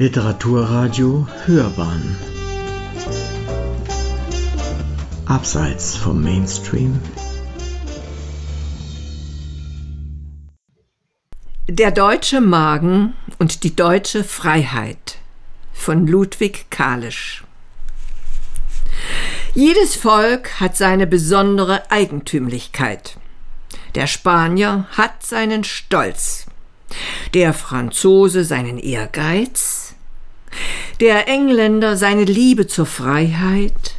Literaturradio Hörbahn. Abseits vom Mainstream. Der deutsche Magen und die deutsche Freiheit von Ludwig Kalisch. Jedes Volk hat seine besondere Eigentümlichkeit. Der Spanier hat seinen Stolz, der Franzose seinen Ehrgeiz, der Engländer seine Liebe zur Freiheit,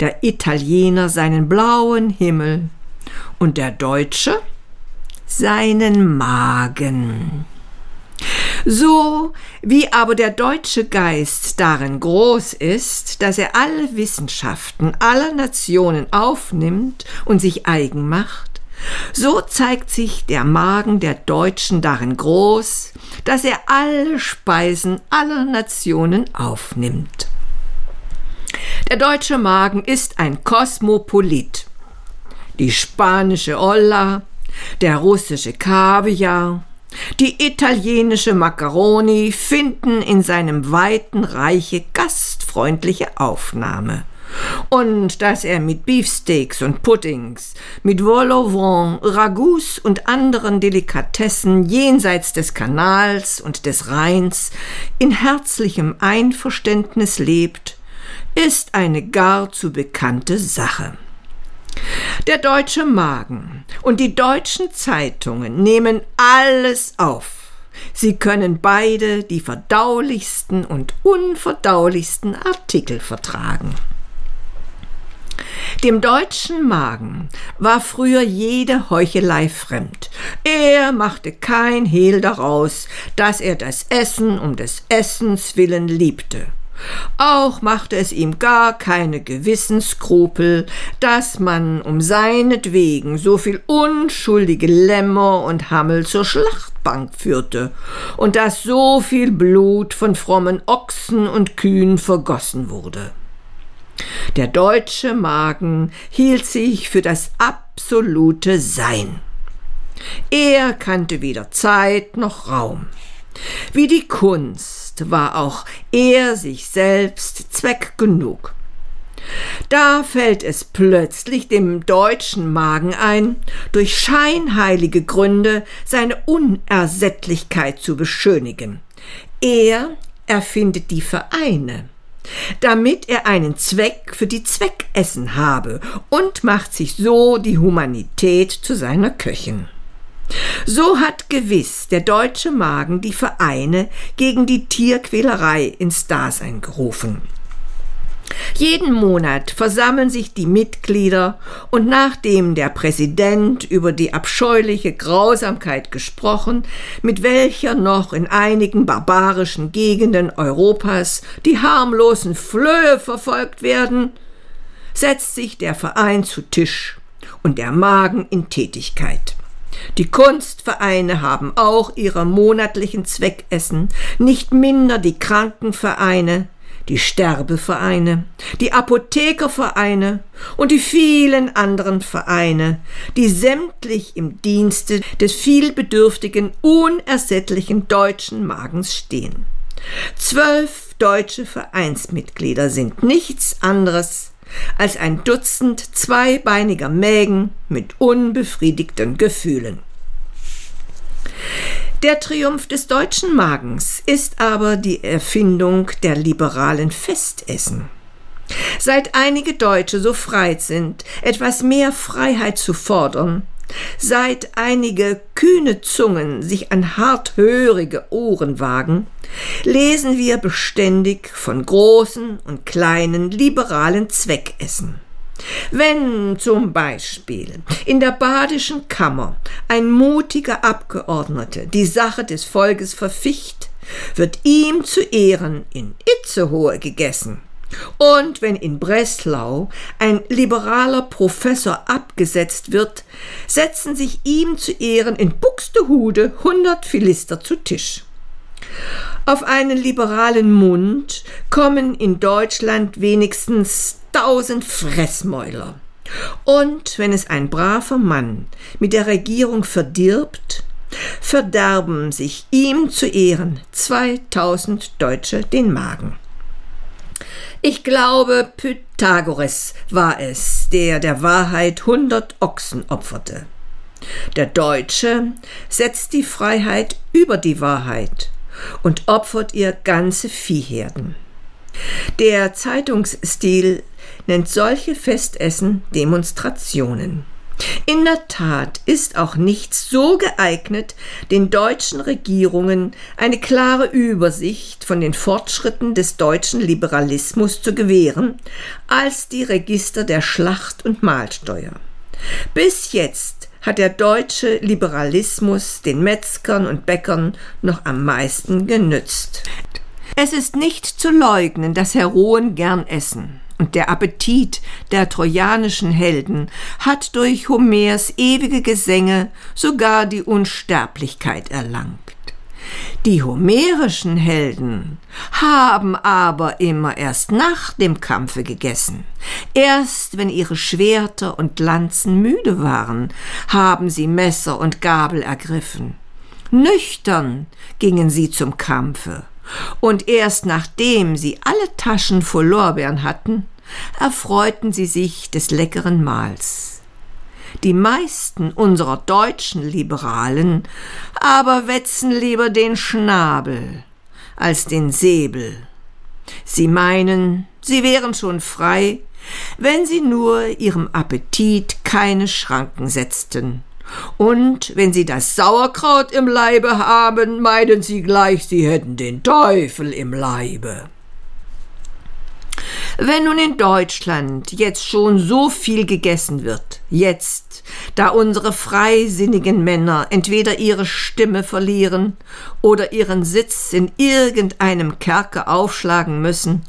der Italiener seinen blauen Himmel und der Deutsche seinen Magen. So wie aber der deutsche Geist darin groß ist, dass er alle Wissenschaften aller Nationen aufnimmt und sich eigen macht, so zeigt sich der Magen der Deutschen darin groß, dass er alle Speisen aller Nationen aufnimmt. Der deutsche Magen ist ein Kosmopolit. Die spanische Olla, der russische Kaviar, die italienische Macaroni finden in seinem weiten Reiche gastfreundliche Aufnahme und dass er mit Beefsteaks und Puddings, mit Vol au vent, Ragouts und anderen Delikatessen jenseits des Kanals und des Rheins in herzlichem Einverständnis lebt, ist eine gar zu bekannte Sache. Der deutsche Magen und die deutschen Zeitungen nehmen alles auf. Sie können beide die verdaulichsten und unverdaulichsten Artikel vertragen. Dem deutschen Magen war früher jede Heuchelei fremd. Er machte kein Hehl daraus, dass er das Essen um des Essens willen liebte. Auch machte es ihm gar keine Gewissensskrupel, dass man um seinetwegen so viel unschuldige Lämmer und Hammel zur Schlachtbank führte und dass so viel Blut von frommen Ochsen und Kühen vergossen wurde. Der deutsche Magen hielt sich für das absolute Sein. Er kannte weder Zeit noch Raum. Wie die Kunst war auch er sich selbst Zweck genug. Da fällt es plötzlich dem deutschen Magen ein, durch scheinheilige Gründe seine Unersättlichkeit zu beschönigen. Er erfindet die Vereine, damit er einen Zweck für die Zweckessen habe und macht sich so die Humanität zu seiner Köchin. So hat gewiss der deutsche Magen die Vereine gegen die Tierquälerei ins Dasein gerufen. Jeden Monat versammeln sich die Mitglieder und nachdem der Präsident über die abscheuliche Grausamkeit gesprochen, mit welcher noch in einigen barbarischen Gegenden Europas die harmlosen Flöhe verfolgt werden, setzt sich der Verein zu Tisch und der Magen in Tätigkeit. Die Kunstvereine haben auch ihre monatlichen Zweckessen, nicht minder die Krankenvereine, die Sterbevereine, die Apothekervereine und die vielen anderen Vereine, die sämtlich im Dienste des vielbedürftigen, unersättlichen deutschen Magens stehen. Zwölf deutsche Vereinsmitglieder sind nichts anderes als ein Dutzend zweibeiniger Mägen mit unbefriedigten Gefühlen. Der Triumph des deutschen Magens ist aber die Erfindung der liberalen Festessen. Seit einige Deutsche so frei sind, etwas mehr Freiheit zu fordern, seit einige kühne Zungen sich an harthörige Ohren wagen, lesen wir beständig von großen und kleinen liberalen Zweckessen. Wenn zum Beispiel in der badischen Kammer ein mutiger Abgeordneter die Sache des Volkes verficht, wird ihm zu Ehren in Itzehoe gegessen. Und wenn in Breslau ein liberaler Professor abgesetzt wird, setzen sich ihm zu Ehren in Buxtehude hundert Philister zu Tisch. Auf einen liberalen Mund kommen in Deutschland wenigstens tausend Fressmäuler. Und wenn es ein braver Mann mit der Regierung verdirbt, verderben sich ihm zu Ehren 2000 Deutsche den Magen. Ich glaube, Pythagoras war es, der der Wahrheit hundert Ochsen opferte. Der Deutsche setzt die Freiheit über die Wahrheit und opfert ihr ganze Viehherden. Der Zeitungsstil nennt solche Festessen Demonstrationen. In der Tat ist auch nichts so geeignet, den deutschen Regierungen eine klare Übersicht von den Fortschritten des deutschen Liberalismus zu gewähren, als die Register der Schlacht- und Mahlsteuer. Bis jetzt hat der deutsche Liberalismus den Metzgern und Bäckern noch am meisten genützt. Es ist nicht zu leugnen, dass Heroen gern essen. Und der Appetit der trojanischen Helden hat durch Homers ewige Gesänge sogar die Unsterblichkeit erlangt. Die homerischen Helden haben aber immer erst nach dem Kampfe gegessen. Erst wenn ihre Schwerter und Lanzen müde waren, haben sie Messer und Gabel ergriffen. Nüchtern gingen sie zum Kampfe, und erst nachdem sie alle Taschen voll Lorbeeren hatten, erfreuten sie sich des leckeren Mahls. Die meisten unserer deutschen Liberalen aber wetzen lieber den Schnabel als den Säbel. Sie meinen, sie wären schon frei, wenn sie nur ihrem Appetit keine Schranken setzten. Und wenn sie das Sauerkraut im Leibe haben, meinen sie gleich, sie hätten den Teufel im Leibe. Wenn nun in Deutschland jetzt schon so viel gegessen wird, jetzt, da unsere freisinnigen Männer entweder ihre Stimme verlieren oder ihren Sitz in irgendeinem Kerker aufschlagen müssen,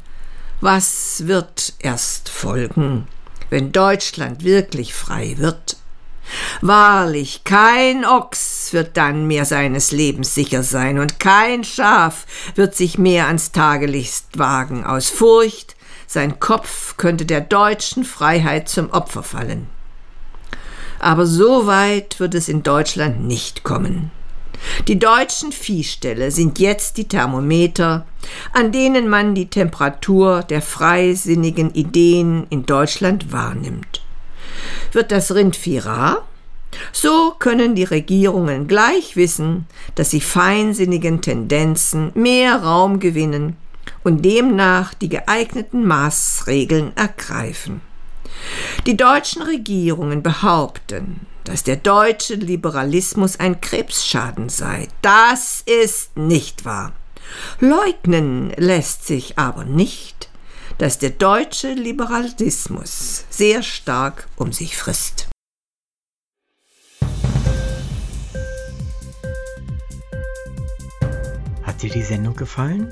was wird erst folgen, wenn Deutschland wirklich frei wird? Wahrlich, kein Ochs wird dann mehr seines Lebens sicher sein, und kein Schaf wird sich mehr ans Tagelicht wagen, aus Furcht, sein Kopf könnte der deutschen Freiheit zum Opfer fallen. Aber so weit wird es in Deutschland nicht kommen. Die deutschen Viehställe sind jetzt die Thermometer, an denen man die Temperatur der freisinnigen Ideen in Deutschland wahrnimmt. Wird das Rindvieh rar? So können die Regierungen gleich wissen, dass sie feinsinnigen Tendenzen mehr Raum gewinnen und demnach die geeigneten Maßregeln ergreifen. Die deutschen Regierungen behaupten, dass der deutsche Liberalismus ein Krebsschaden sei. Das ist nicht wahr. Leugnen lässt sich aber nicht, dass der deutsche Liberalismus sehr stark um sich frisst. Hat dir die Sendung gefallen?